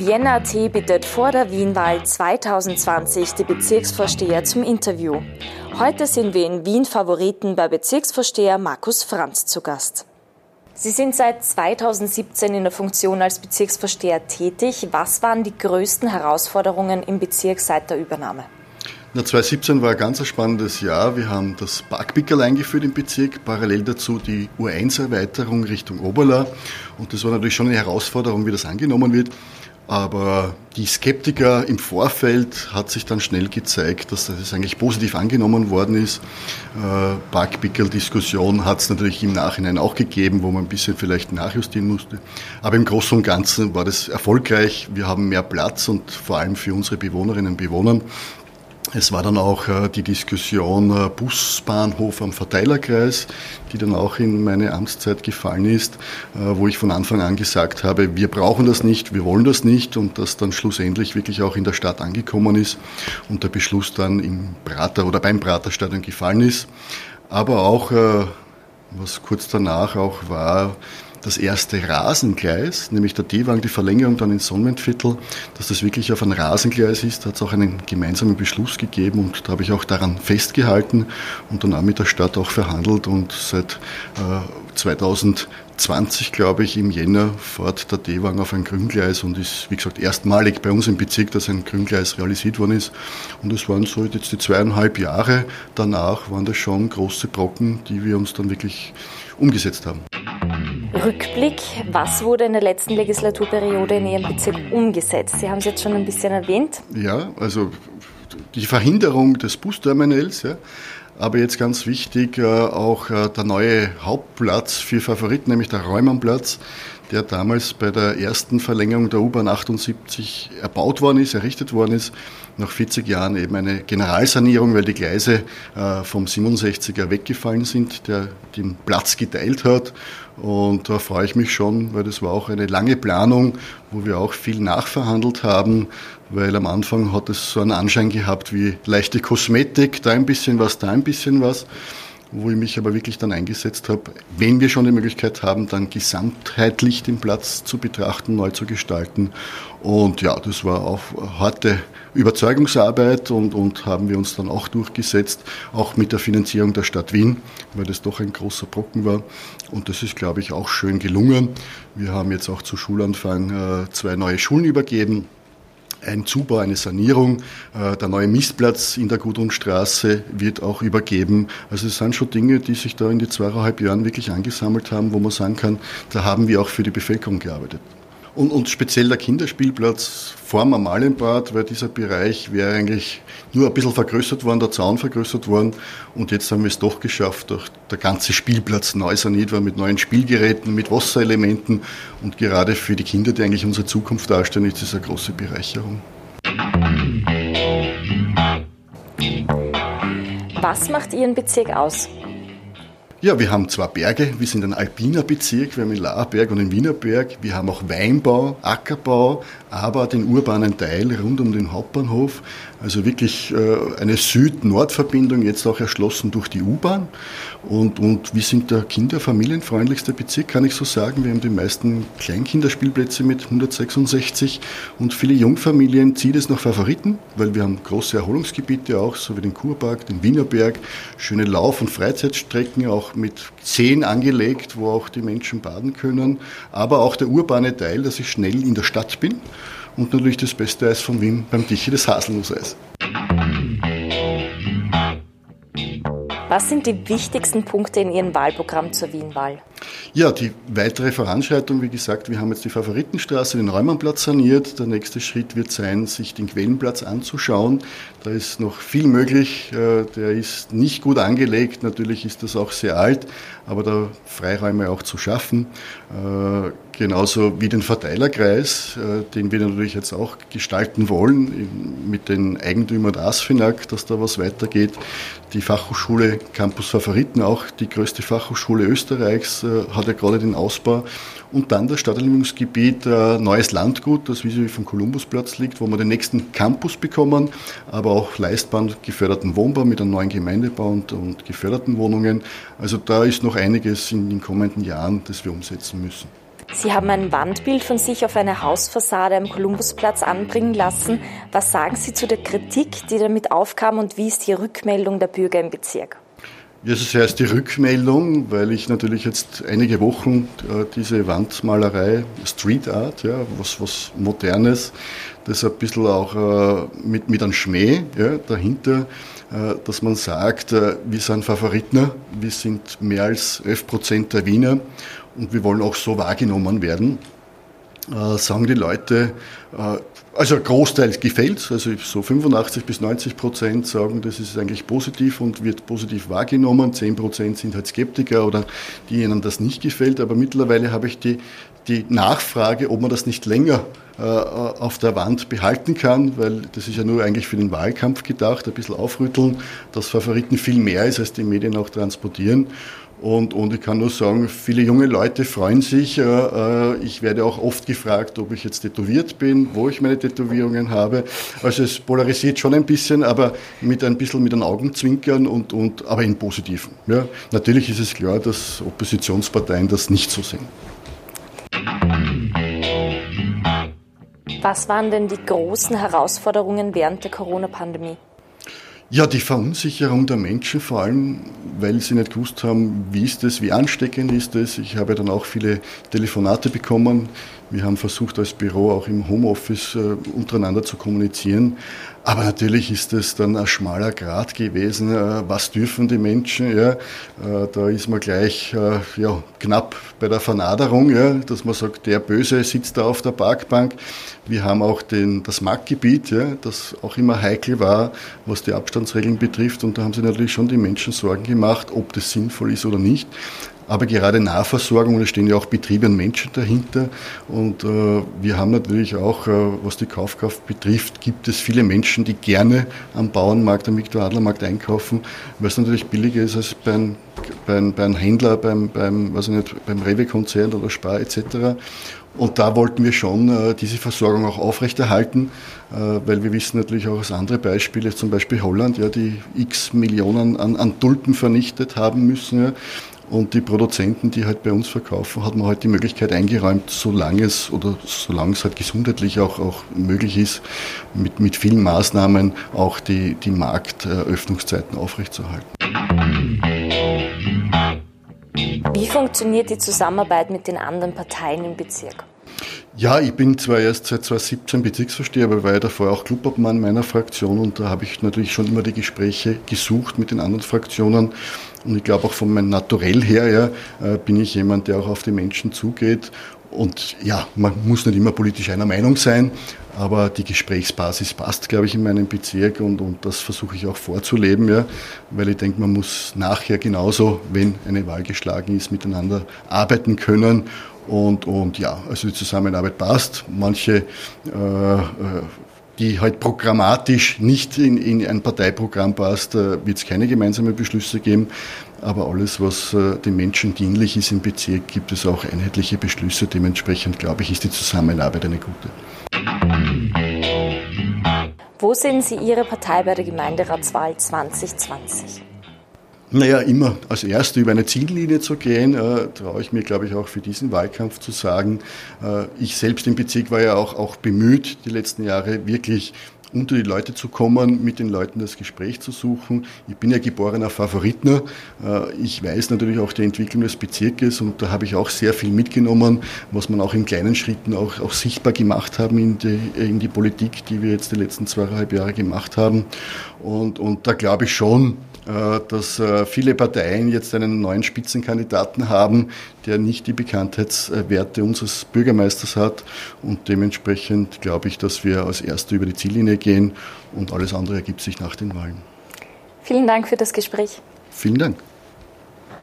Vienna.at bittet vor der Wienwahl 2020 die Bezirksvorsteher zum Interview. Heute sind wir in Wien Favoriten bei Bezirksvorsteher Markus Franz zu Gast. Sie sind seit 2017 in der Funktion als Bezirksvorsteher tätig. Was waren die größten Herausforderungen im Bezirk seit der Übernahme? Na, 2017 war ein ganz spannendes Jahr. Wir haben das Parkpickel eingeführt im Bezirk, parallel dazu die U1-Erweiterung Richtung Oberla. Und das war natürlich schon eine Herausforderung, wie das angenommen wird. Aber die Skeptiker im Vorfeld hat sich dann schnell gezeigt, dass das eigentlich positiv angenommen worden ist. Äh, Parkpickel-Diskussion hat es natürlich im Nachhinein auch gegeben, wo man ein bisschen vielleicht nachjustieren musste. Aber im Großen und Ganzen war das erfolgreich. Wir haben mehr Platz und vor allem für unsere Bewohnerinnen und Bewohner es war dann auch äh, die Diskussion äh, Busbahnhof am Verteilerkreis, die dann auch in meine Amtszeit gefallen ist, äh, wo ich von Anfang an gesagt habe, wir brauchen das nicht, wir wollen das nicht und das dann schlussendlich wirklich auch in der Stadt angekommen ist und der Beschluss dann im Prater oder beim Praterstadion gefallen ist. Aber auch, was kurz danach auch war, das erste Rasengleis, nämlich der D-Wagen, die Verlängerung dann ins Sonnenviertel, dass das wirklich auf ein Rasengleis ist, da hat es auch einen gemeinsamen Beschluss gegeben und da habe ich auch daran festgehalten und dann auch mit der Stadt auch verhandelt und seit äh, 2020, glaube ich, im Jänner fährt der D-Wagen auf ein Grüngleis und ist, wie gesagt, erstmalig bei uns im Bezirk, dass ein Grüngleis realisiert worden ist. Und es waren so jetzt die zweieinhalb Jahre danach, waren das schon große Brocken, die wir uns dann wirklich umgesetzt haben. Rückblick, was wurde in der letzten Legislaturperiode in Ihrem Bezirk umgesetzt? Sie haben es jetzt schon ein bisschen erwähnt. Ja, also die Verhinderung des Busterminals, ja, aber jetzt ganz wichtig, äh, auch äh, der neue Hauptplatz für Favoriten, nämlich der Räumannplatz, der damals bei der ersten Verlängerung der U-Bahn 78 erbaut worden ist, errichtet worden ist. Nach 40 Jahren eben eine Generalsanierung, weil die Gleise äh, vom 67er weggefallen sind, der den Platz geteilt hat. Und da freue ich mich schon, weil das war auch eine lange Planung, wo wir auch viel nachverhandelt haben, weil am Anfang hat es so einen Anschein gehabt wie leichte Kosmetik, da ein bisschen was, da ein bisschen was wo ich mich aber wirklich dann eingesetzt habe, wenn wir schon die Möglichkeit haben, dann gesamtheitlich den Platz zu betrachten, neu zu gestalten. Und ja, das war auch harte Überzeugungsarbeit und, und haben wir uns dann auch durchgesetzt, auch mit der Finanzierung der Stadt Wien, weil das doch ein großer Brocken war. Und das ist, glaube ich, auch schön gelungen. Wir haben jetzt auch zu Schulanfang äh, zwei neue Schulen übergeben ein Zubau, eine Sanierung. Äh, der neue Mistplatz in der Gudrunstraße wird auch übergeben. Also es sind schon Dinge, die sich da in die zweieinhalb Jahren wirklich angesammelt haben, wo man sagen kann, da haben wir auch für die Bevölkerung gearbeitet. Und, und speziell der Kinderspielplatz vor dem Amalienbad, weil dieser Bereich wäre eigentlich nur ein bisschen vergrößert worden, der Zaun vergrößert worden. Und jetzt haben wir es doch geschafft, durch der ganze Spielplatz neu saniert war mit neuen Spielgeräten, mit Wasserelementen. Und gerade für die Kinder, die eigentlich unsere Zukunft darstellen, ist das eine große Bereicherung. Was macht Ihren Bezirk aus? Ja, wir haben zwei Berge. Wir sind ein alpiner Bezirk. Wir haben den Laarberg und den Wienerberg. Wir haben auch Weinbau, Ackerbau, aber den urbanen Teil rund um den Hauptbahnhof. Also wirklich äh, eine Süd-Nord-Verbindung, jetzt auch erschlossen durch die U-Bahn. Und, und wir sind der kinderfamilienfreundlichste Bezirk, kann ich so sagen. Wir haben die meisten Kleinkinderspielplätze mit 166 und viele Jungfamilien ziehen es nach Favoriten, weil wir haben große Erholungsgebiete auch, so wie den Kurpark, den Wienerberg, schöne Lauf- und Freizeitstrecken, auch mit Seen angelegt, wo auch die Menschen baden können, aber auch der urbane Teil, dass ich schnell in der Stadt bin und natürlich das beste Eis von Wien beim Dichi, das Haselnusseis. Was sind die wichtigsten Punkte in Ihrem Wahlprogramm zur Wienwahl? Ja, die weitere Voranschreitung, wie gesagt, wir haben jetzt die Favoritenstraße, den Räumannplatz saniert. Der nächste Schritt wird sein, sich den Quellenplatz anzuschauen. Da ist noch viel möglich. Äh, der ist nicht gut angelegt. Natürlich ist das auch sehr alt, aber da Freiräume auch zu schaffen. Äh, genauso wie den Verteilerkreis, äh, den wir natürlich jetzt auch gestalten wollen mit den Eigentümern der ASFINAG, dass da was weitergeht. Die Fachhochschule Campus Favoriten, auch die größte Fachhochschule Österreichs, hat ja gerade den Ausbau. Und dann das Stadterlebnisgebiet äh, Neues Landgut, das wie vom Kolumbusplatz liegt, wo wir den nächsten Campus bekommen, aber auch leistbar geförderten Wohnbau mit einem neuen Gemeindebau und, und geförderten Wohnungen. Also da ist noch einiges in den kommenden Jahren, das wir umsetzen müssen. Sie haben ein Wandbild von sich auf eine Hausfassade am Kolumbusplatz anbringen lassen. Was sagen Sie zu der Kritik, die damit aufkam und wie ist die Rückmeldung der Bürger im Bezirk? Das heißt die Rückmeldung, weil ich natürlich jetzt einige Wochen äh, diese Wandmalerei, Street Art, ja, was, was Modernes, das ein bisschen auch äh, mit, mit einem Schmäh ja, dahinter, äh, dass man sagt, äh, wir sind Favoriten, wir sind mehr als 11 Prozent der Wiener und wir wollen auch so wahrgenommen werden. Äh, sagen die Leute, äh, also ein Großteil gefällt also so 85 bis 90 Prozent sagen, das ist eigentlich positiv und wird positiv wahrgenommen. 10 Prozent sind halt Skeptiker oder die ihnen das nicht gefällt. Aber mittlerweile habe ich die, die Nachfrage, ob man das nicht länger äh, auf der Wand behalten kann, weil das ist ja nur eigentlich für den Wahlkampf gedacht, ein bisschen aufrütteln, dass Favoriten viel mehr ist, als die Medien auch transportieren. Und, und ich kann nur sagen, viele junge Leute freuen sich. Äh, äh, ich werde auch oft gefragt, ob ich jetzt tätowiert bin, wo ich meine Tätowierungen habe. Also es polarisiert schon ein bisschen, aber mit ein bisschen mit den Augenzwinkern und, und aber in positiven. Ja, natürlich ist es klar, dass Oppositionsparteien das nicht so sehen. Was waren denn die großen Herausforderungen während der Corona-Pandemie? Ja, die Verunsicherung der Menschen, vor allem, weil sie nicht gewusst haben, wie ist es, wie ansteckend ist es. Ich habe dann auch viele Telefonate bekommen. Wir haben versucht, als Büro auch im Homeoffice äh, untereinander zu kommunizieren. Aber natürlich ist es dann ein schmaler Grad gewesen. Äh, was dürfen die Menschen? Ja, äh, da ist man gleich ja, knapp bei der Vernaderung, ja, dass man sagt, der Böse sitzt da auf der Parkbank. Wir haben auch den, das Marktgebiet, ja, das auch immer heikel war, was die Abstandsregeln betrifft. Und da haben sich natürlich schon die Menschen Sorgen gemacht, ob das sinnvoll ist oder nicht. Aber gerade Nahversorgung, da stehen ja auch Betriebe und Menschen dahinter. Und äh, wir haben natürlich auch, äh, was die Kaufkraft betrifft, gibt es viele Menschen, die gerne am Bauernmarkt, am Viktor Adlermarkt einkaufen, weil es natürlich billiger ist als beim, beim, beim Händler, beim, beim, beim Rewe-Konzern oder Spar etc. Und da wollten wir schon äh, diese Versorgung auch aufrechterhalten, äh, weil wir wissen natürlich auch aus anderen Beispielen, zum Beispiel Holland, ja, die x Millionen an, an Tulpen vernichtet haben müssen. Ja. Und die Produzenten, die halt bei uns verkaufen, hat man halt die Möglichkeit eingeräumt, solange es oder solange es halt gesundheitlich auch, auch möglich ist, mit, mit vielen Maßnahmen auch die, die Marktöffnungszeiten aufrechtzuerhalten. Wie funktioniert die Zusammenarbeit mit den anderen Parteien im Bezirk? Ja, ich bin zwar erst seit 2017 Bezirksvorsteher, aber war ja davor auch Clubobmann meiner Fraktion und da habe ich natürlich schon immer die Gespräche gesucht mit den anderen Fraktionen. Und ich glaube auch von meinem Naturell her ja, äh, bin ich jemand, der auch auf die Menschen zugeht. Und ja, man muss nicht immer politisch einer Meinung sein, aber die Gesprächsbasis passt, glaube ich, in meinem Bezirk und, und das versuche ich auch vorzuleben, ja, weil ich denke, man muss nachher genauso, wenn eine Wahl geschlagen ist, miteinander arbeiten können und, und ja, also die Zusammenarbeit passt. Manche, äh, äh die halt programmatisch nicht in, in ein Parteiprogramm passt, wird es keine gemeinsamen Beschlüsse geben. Aber alles, was äh, den Menschen dienlich ist im Bezirk, gibt es auch einheitliche Beschlüsse. Dementsprechend, glaube ich, ist die Zusammenarbeit eine gute. Wo sehen Sie Ihre Partei bei der Gemeinderatswahl 2020? Naja, immer als Erste über eine Ziellinie zu gehen, äh, traue ich mir, glaube ich, auch für diesen Wahlkampf zu sagen. Äh, ich selbst im Bezirk war ja auch, auch bemüht, die letzten Jahre wirklich unter die Leute zu kommen, mit den Leuten das Gespräch zu suchen. Ich bin ja geborener Favoritner. Äh, ich weiß natürlich auch die Entwicklung des Bezirkes und da habe ich auch sehr viel mitgenommen, was man auch in kleinen Schritten auch, auch sichtbar gemacht haben in die, in die Politik, die wir jetzt die letzten zweieinhalb Jahre gemacht haben. Und, und da glaube ich schon, dass äh, viele Parteien jetzt einen neuen Spitzenkandidaten haben, der nicht die Bekanntheitswerte unseres Bürgermeisters hat. Und dementsprechend glaube ich, dass wir als Erste über die Ziellinie gehen und alles andere ergibt sich nach den Wahlen. Vielen Dank für das Gespräch. Vielen Dank.